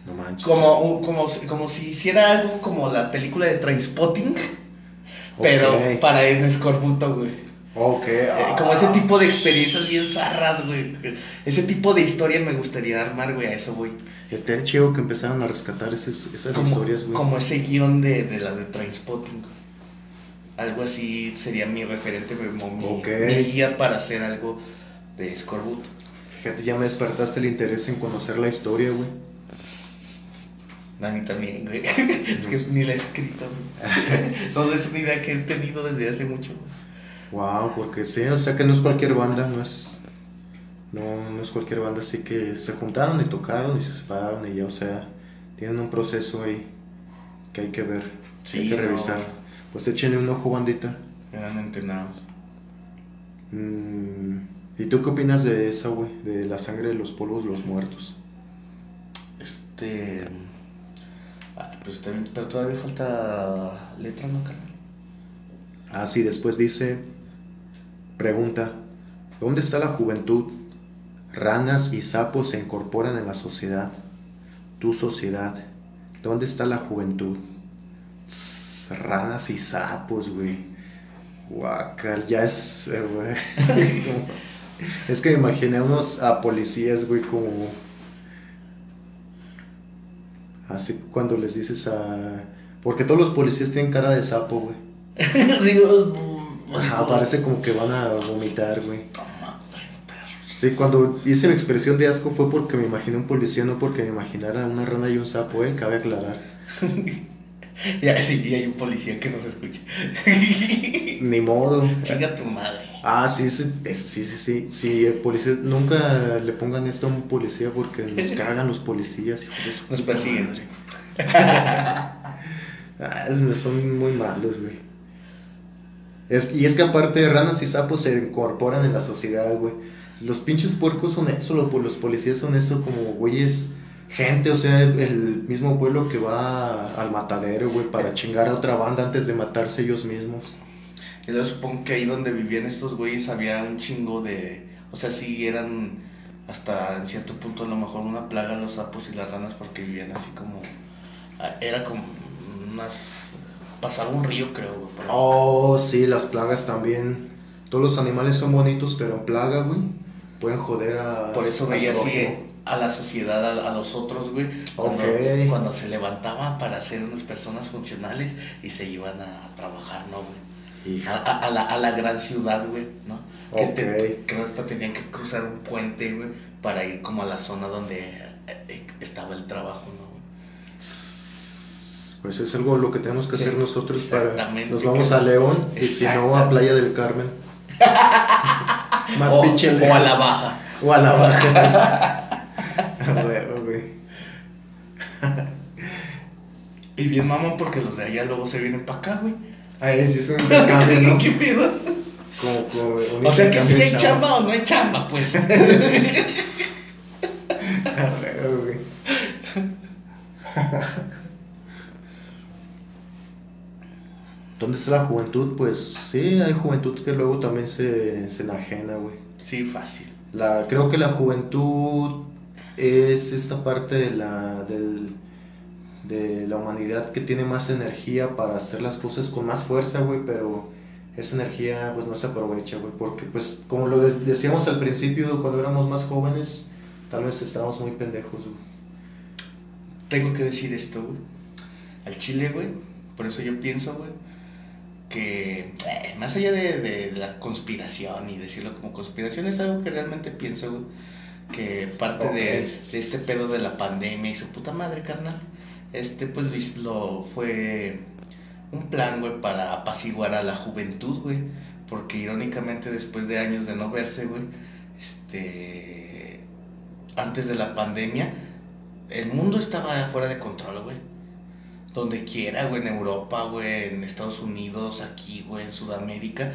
No manches. Como, como, como si hiciera algo como la película de Trainspotting, pero para en escorbuto, güey. Ok. Eh, ah. Como ese tipo de experiencias bien zarras, güey. Ese tipo de historia me gustaría armar, güey, a eso, güey. Estaría chido que empezaran a rescatar esas, esas como, historias, güey. como ese guion de, de la de Trainspotting. Algo así sería mi referente, mi, Ok. mi guía para hacer algo de escorbuto. Fíjate, ya me despertaste el interés en conocer la historia, güey. A mí también, güey. es que ni la he escrito, güey. Solo es una idea que he tenido desde hace mucho. Wow, porque sí, o sea que no es cualquier banda, no es. No, no es cualquier banda, así que se juntaron y tocaron y se separaron y ya, o sea, tienen un proceso ahí que hay que ver, hay que no. revisar. Pues échenle un ojo, bandita. Eran entrenados. Mm, ¿Y tú qué opinas de esa, güey? De la sangre de los polvos, los muertos. Este. Ah, pues también, pero todavía falta letra, ¿no, carnal? Ah, sí, después dice, pregunta, ¿dónde está la juventud? Ranas y sapos se incorporan en la sociedad. Tu sociedad, ¿dónde está la juventud? Tss, ranas y sapos, güey. Guacal, ya es, eh, güey. es que me imaginé a unos a policías, güey, como... Así cuando les dices a... Porque todos los policías tienen cara de sapo, güey. sí, Ajá, parece como que van a vomitar, güey. Sí, cuando hice la expresión de asco fue porque me imaginé un policía, no porque me imaginara una rana y un sapo, eh, cabe aclarar. Ya, sí, y hay un policía que nos escucha. Ni modo. Chinga tu madre. Ah, sí, sí, sí, sí, sí. Sí, el policía, nunca le pongan esto a un policía porque nos cagan los policías. hijos Nos persiguen. Ah, son muy malos, güey. Es, y es que aparte ranas y sapos se incorporan en la sociedad, güey. Los pinches puercos son eso, lo- los policías son eso como güeyes, gente, o sea, el mismo pueblo que va al matadero, güey, para chingar a otra banda antes de matarse ellos mismos. Y luego supongo que ahí donde vivían estos güeyes había un chingo de. O sea, sí eran hasta en cierto punto a lo mejor una plaga los sapos y las ranas porque vivían así como. ah, Era como unas. Pasaba un río, creo, güey. Oh, sí, las plagas también. Todos los animales son bonitos, pero en plaga, güey, pueden joder a... Por eso veía así a la sociedad, a, a los otros, güey, cuando, Ok. cuando se levantaban para ser unas personas funcionales y se iban a trabajar, ¿no, güey? A, a- a la, a la gran ciudad, güey, ¿no? Que Ok. te- creo hasta tenían que cruzar un puente, güey, para ir como a la zona donde eh, eh, estaba el trabajo, ¿no? güey? Pues es algo lo que tenemos que Sí, hacer nosotros para... Nos vamos a León y si no a. Playa del Carmen. Más o, pinche o a la baja. O a la baja. Y bien mamón porque los de allá luego se vienen para acá, güey. Ay, sí es un intercambio, ¿no? ¿Qué pedo? Como, como un O sea que si hay chamba o no hay chamba, pues. A huevo, güey. ¿Dónde está la juventud? Pues sí, hay juventud que luego también se, se enajena, güey. Sí, fácil. La, creo que la juventud es esta parte de la, del- de la humanidad que tiene más energía para hacer las cosas con más fuerza, güey, pero esa energía pues no se aprovecha, güey, porque pues como lo de- decíamos al principio cuando éramos más jóvenes, tal vez estábamos muy pendejos, güey. Tengo que decir esto, güey. Al chile, güey. Por eso yo pienso, güey, que eh, más allá de, de la conspiración y decirlo como conspiración, es algo que realmente pienso, güey. Que parte de, de este pedo de la pandemia y su puta madre, carnal, este pues lo, lo fue un plan, güey, para apaciguar a la juventud, güey. Porque irónicamente después de años de no verse, güey, este, antes de la pandemia, el mundo estaba fuera de control, güey. donde quiera, güey, en Europa, güey, en Estados Unidos, aquí, güey, en Sudamérica.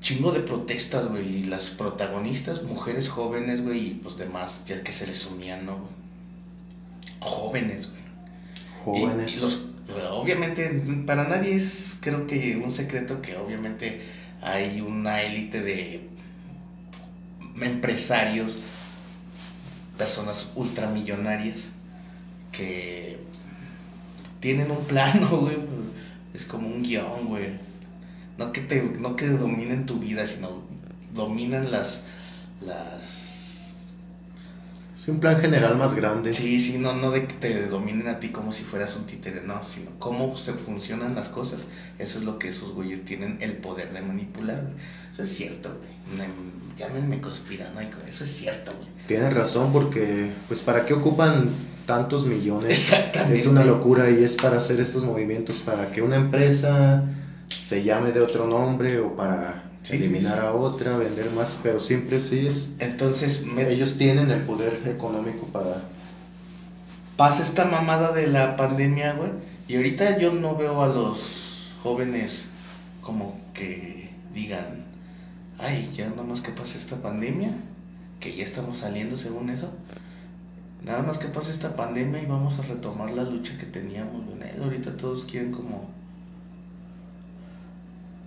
Chingo de protestas, güey, y las protagonistas, mujeres jóvenes, güey, y pues demás, ya que se les sumían, ¿no? Jóvenes, güey. Jóvenes. Y- los, obviamente, para nadie es, creo que, un secreto que obviamente hay una élite de empresarios, personas ultramillonarias que tienen un plano, güey. Es como un guion, güey. No que te, no que dominen tu vida, sino dominan las, las Es un plan general más grande. Sí, sí, no, no de que te dominen a ti como si fueras un títere, no, sino cómo se funcionan las cosas. Eso es lo que esos güeyes tienen el poder de manipular. güey. Eso es cierto, güey. Me- Llámenme conspiranoico, eso es cierto, güey. Tienes razón porque, pues, ¿para qué ocupan tantos millones? Exactamente. Es una locura y es para hacer estos movimientos, para que una empresa se llame de otro nombre o para Sí, eliminar sí, sí. a otra, vender más, pero siempre sí es... Entonces, me, Ellos tienen el poder económico para... pasa esta mamada de la pandemia, güey. Y ahorita yo no veo a los jóvenes como que digan, ay, ya nada más que pase esta pandemia, que ya estamos saliendo según eso. Nada más que pase esta pandemia y vamos a retomar la lucha que teníamos, güey. Nel, Ahorita todos quieren como,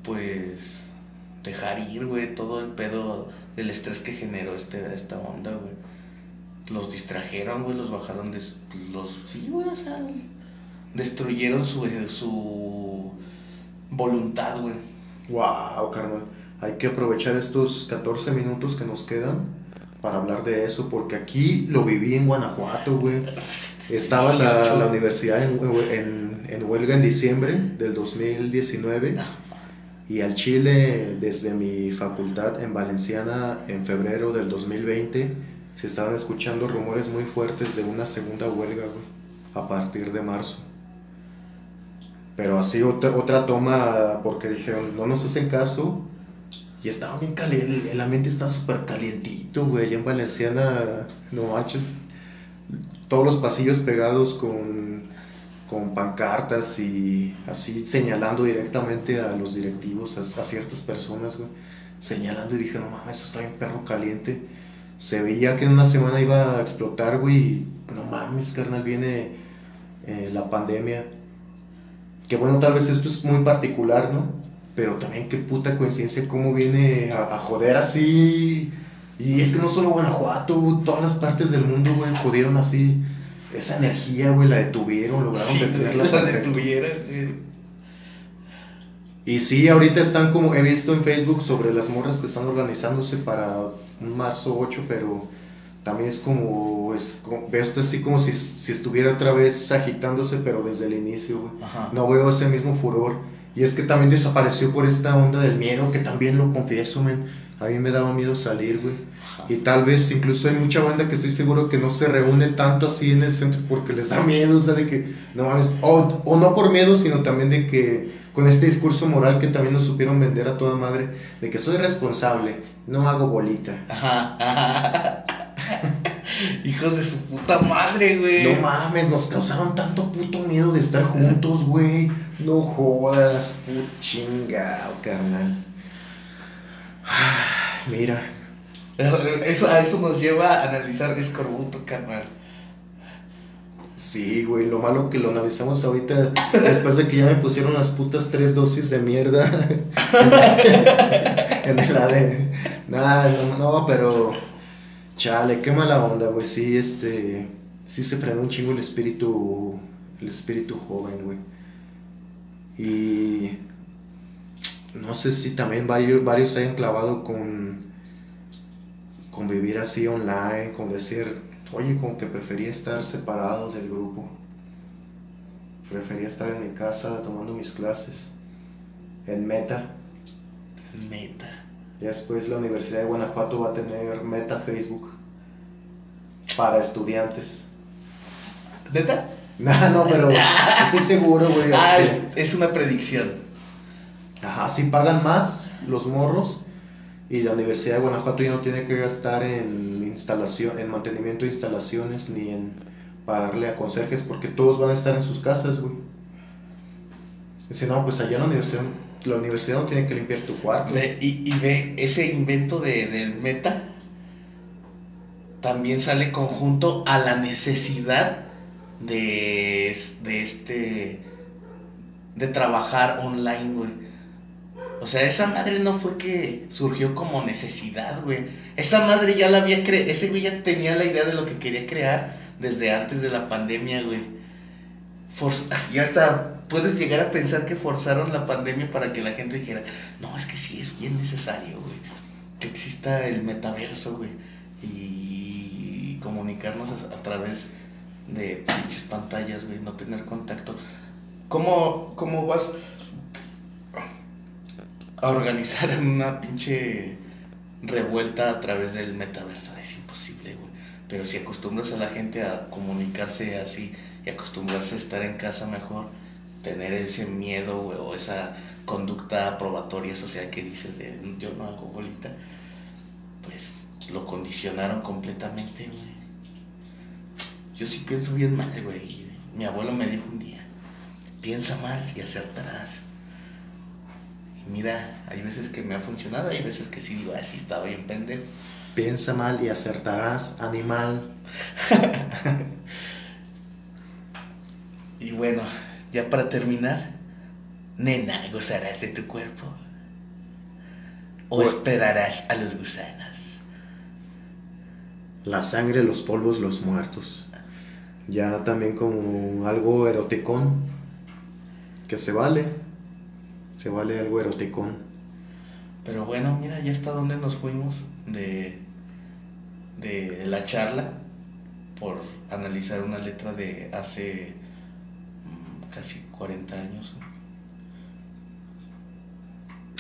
pues, dejar ir, güey, todo el pedo del estrés que generó este, esta onda, güey los distrajeron, güey, los bajaron de los sí, güey, o sea, destruyeron su su voluntad, güey. ¡Wow, carnal! Hay que aprovechar estos 14 minutos que nos quedan para hablar de eso, porque aquí lo viví en Guanajuato, güey. Estaba la, 18. la universidad en, en- en huelga en diciembre del 2019 y al Chile desde mi facultad en Valenciana en febrero del 2020 se estaban escuchando rumores muy fuertes de una segunda huelga, a partir de marzo. Pero así otra, toma porque dijeron, no nos hacen caso. Y estaba bien caliente, el ambiente está súper calientito, güey. En Valenciana, no manches, todos los pasillos pegados con, con pancartas y así señalando directamente a los directivos, a, a ciertas personas, güey. Señalando y dije, no mames, eso está bien perro caliente. Se veía que en una semana iba a explotar, güey. y No mames, carnal, viene eh, la pandemia. Que bueno, tal vez esto es muy particular, ¿no? Pero también qué puta coincidencia cómo viene a, a joder así. Y es que no solo Guanajuato, todas las partes del mundo, güey, jodieron así. Esa energía, güey, la detuvieron, lograron Sí, detenerla. la detuvieron. Y sí, ahorita están como, he visto en Facebook sobre las morras que están organizándose para un marzo 8, pero también es como, es como así como si, si estuviera otra vez agitándose, pero desde el inicio, güey. No veo ese mismo furor. Y es que también desapareció por esta onda del miedo, que también lo confieso, men. A mí me daba miedo salir, güey. Y tal vez incluso hay mucha banda que estoy seguro que no se reúne tanto así en el centro porque les da miedo, o sea, de que, no mames, o, o no por miedo, sino también de que con este discurso moral que también nos supieron vender a toda madre, de que soy responsable, no hago bolita. Ajá. ajá. Hijos de su puta madre, güey. No mames, nos causaron tanto puto miedo de estar juntos, güey. No jodas, put chingao, carnal. Mira, Eso, a eso nos lleva a analizar escorbuto, carnal. sí, güey, lo malo que lo analizamos ahorita, después de que ya me pusieron las putas tres dosis de mierda en el ADN. Nada, no, no, pero chale, qué mala onda, güey. Sí, este, sí se frenó un chingo el espíritu, el espíritu joven, güey. Y no sé si también varios, varios se hayan clavado con, con vivir así online, con decir, oye, como que prefería estar separado del grupo. Prefería estar en mi casa tomando mis clases. En Meta. Neta. Ya después la Universidad de Guanajuato va a tener Meta Facebook para estudiantes. ¿Neta? No, no, pero estoy seguro, güey. Ah, es, es una predicción. Ajá, si pagan más los morros y la Universidad de Guanajuato ya no tiene que gastar en instalación, en mantenimiento de instalaciones ni en pagarle a conserjes porque todos van a estar en sus casas, güey. Dice, no, pues allá la universidad, la universidad no tiene que limpiar tu cuarto. Y, y ve ese invento de, del meta también sale conjunto a la necesidad de, de este de trabajar online, güey. O sea, esa madre no fue que surgió como necesidad, güey. Esa madre ya la había creado, ese güey ya tenía la idea de lo que quería crear desde antes de la pandemia, güey. ya hasta puedes llegar a pensar que forzaron la pandemia para que la gente dijera, no, es que sí es bien necesario, güey, que exista el metaverso, güey, y comunicarnos a, a través de pinches pantallas, güey, no tener contacto. ¿Cómo, cómo vas a organizar una pinche revuelta a través del metaverso? Es imposible, güey. Pero si acostumbras a la gente a comunicarse así y acostumbrarse a estar en casa mejor, tener ese miedo, o esa conducta probatoria social que dices de yo no hago bolita, pues lo condicionaron completamente, güey. Yo sí pienso bien mal, güey. Mi abuelo me dijo un día, piensa mal y acertarás. Mira, hay veces que me ha funcionado, hay veces que sí digo, así estaba bien pendejo. Piensa mal y acertarás, animal. y bueno, ya para terminar, nena, gozarás de tu cuerpo. O esperarás a los gusanos. La sangre, los polvos, los muertos. Ya también como algo eroticón que se vale. Se vale algo eroticón. Pero bueno, mira, ya está donde nos fuimos de, de la charla por analizar una letra de hace mm, casi 40 años.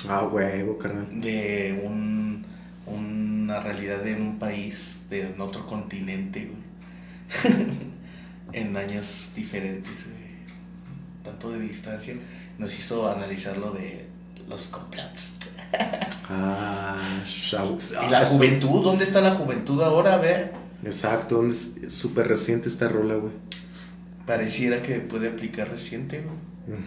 Ah, huevo, carnal. De un, una realidad de un país, de otro continente, en años diferentes, güey tanto de distancia, nos hizo analizar lo de los complots. Ah, ¿Y la juventud? ¿Dónde está la juventud ahora? A ver. Exacto, es súper reciente esta rola, güey. Pareciera que puede aplicar reciente, güey.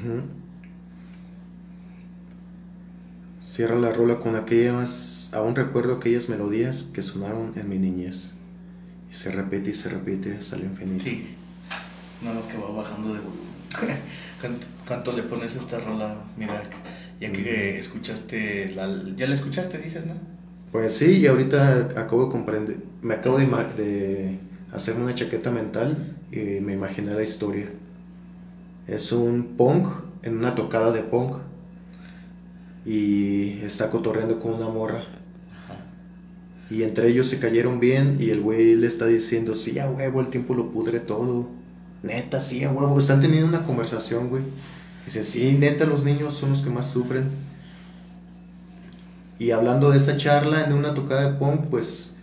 Cierra la rola con aquellas, aún recuerdo aquellas melodías que sonaron en mi niñez. Y se repite y se repite hasta el infinito. Sí, nada más que va bajando de volumen. ¿Cuánto, le pones a esta rola, mira, ya que escuchaste, la, ya la escuchaste, dices, ¿no? Pues sí, y ahorita acabo de comprender, me acabo de, de hacer una chaqueta mental y me imaginé la historia. Es un punk en una tocada de punk y está cotorreando con una morra. Y entre ellos se cayeron bien y el güey le está diciendo, sí, a huevo, el tiempo lo pudre todo. Neta, sí, a huevo. Están teniendo una conversación, güey. Dice, sí, neta, los niños son los que más sufren. Y hablando de esa charla en una tocada de punk, pues,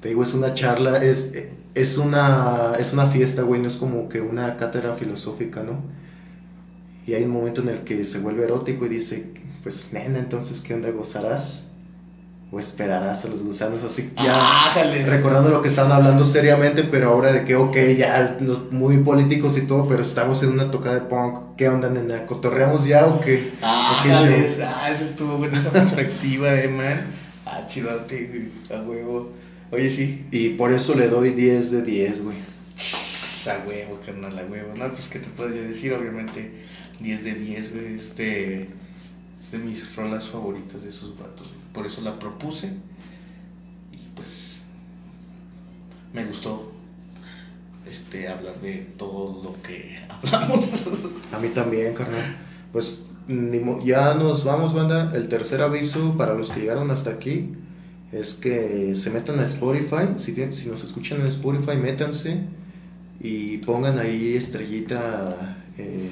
te digo, es una charla, es, es, una, es una fiesta, güey, no es como que una cátedra filosófica, ¿no? Y hay un momento en el que se vuelve erótico y dice, pues, nena, entonces, ¿qué onda gozarás? O esperarás a los gusanos así ya recordando lo que estaban hablando seriamente pero ahora de que ok ya muy políticos y todo pero estamos en una tocada de punk qué onda nena cotorreamos ya o qué ah, ah eso estuvo buena esa perspectiva eh man. Ah chidote a huevo. Oye sí. Y por eso le doy 10 de 10 güey. A huevo carnal a huevo. No pues qué te puedo decir obviamente 10 de 10 güey este es de mis rolas favoritas de esos vatos. Por eso la propuse. Y pues me gustó este hablar de todo lo que hablamos. A mí también, carnal. Pues ya nos vamos, banda. El tercer aviso para los que llegaron hasta aquí es que se metan a Spotify. Si, si nos escuchan en Spotify, métanse y pongan ahí estrellita. Eh,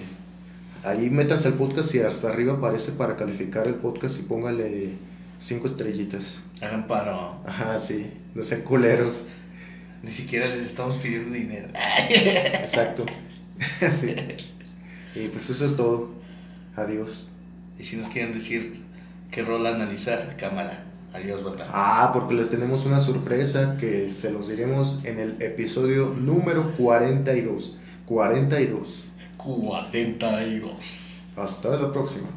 ahí métanse al podcast y hasta arriba aparece para calificar el podcast y póngale cinco estrellitas. Hagan paro. Ajá, sí, no sean culeros. Ni siquiera les estamos pidiendo dinero. Exacto. sí. Y pues eso es todo. Adiós. Y si nos quieren decir qué rol analizar, cámara, Adiós, banda. Ah, porque les tenemos una sorpresa que se los diremos en el episodio número 42. 42. 42. Hasta la próxima.